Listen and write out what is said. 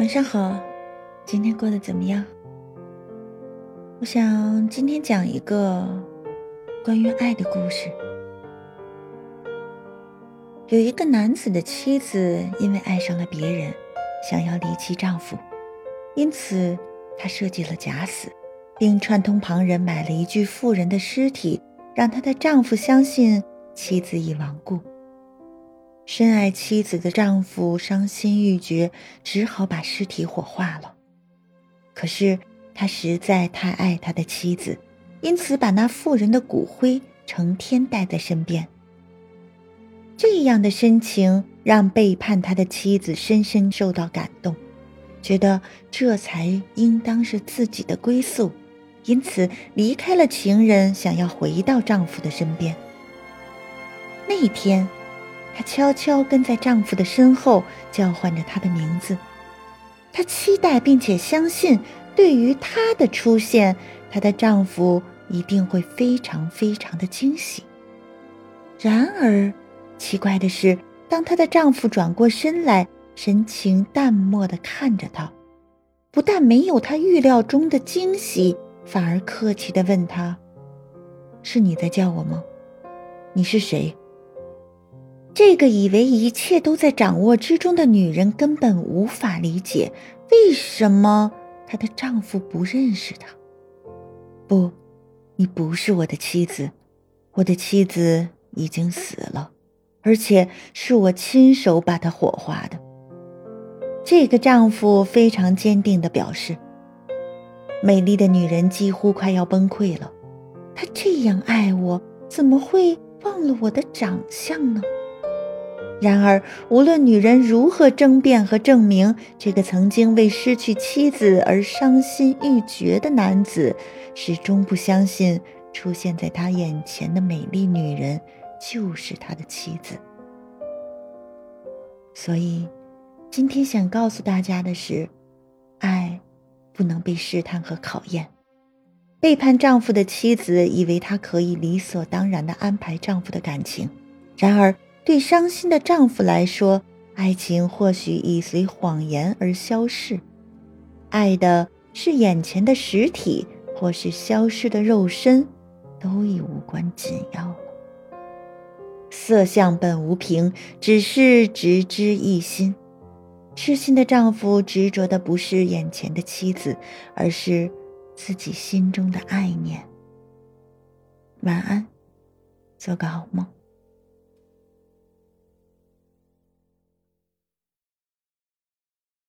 晚上好，今天过得怎么样？我想今天讲一个关于爱的故事。有一个男子的妻子因为爱上了别人，想要离弃丈夫，因此他设计了假死，并串通旁人买了一具妇人的尸体，让她的丈夫相信妻子已亡故。深爱妻子的丈夫伤心欲绝，只好把尸体火化了。可是他实在太爱他的妻子，因此把那妇人的骨灰成天带在身边。这样的深情让背叛他的妻子深深受到感动，觉得这才应当是自己的归宿，因此离开了情人，想要回到丈夫的身边。那一天。她悄悄跟在丈夫的身后，叫唤着他的名字。她期待并且相信，对于她的出现，她的丈夫一定会非常非常的惊喜。然而，奇怪的是，当她的丈夫转过身来，神情淡漠的看着她，不但没有她预料中的惊喜，反而客气的问她：“是你在叫我吗？你是谁？”这个以为一切都在掌握之中的女人根本无法理解，为什么她的丈夫不认识她。不，你不是我的妻子，我的妻子已经死了，而且是我亲手把她火化的。这个丈夫非常坚定的表示。美丽的女人几乎快要崩溃了，她这样爱我，怎么会忘了我的长相呢？然而，无论女人如何争辩和证明，这个曾经为失去妻子而伤心欲绝的男子，始终不相信出现在他眼前的美丽女人就是他的妻子。所以，今天想告诉大家的是，爱不能被试探和考验。背叛丈夫的妻子以为她可以理所当然地安排丈夫的感情，然而。对伤心的丈夫来说，爱情或许已随谎言而消逝，爱的是眼前的实体，或是消失的肉身，都已无关紧要了。色相本无凭，只是执之一心。痴心的丈夫执着的不是眼前的妻子，而是自己心中的爱念。晚安，做个好梦。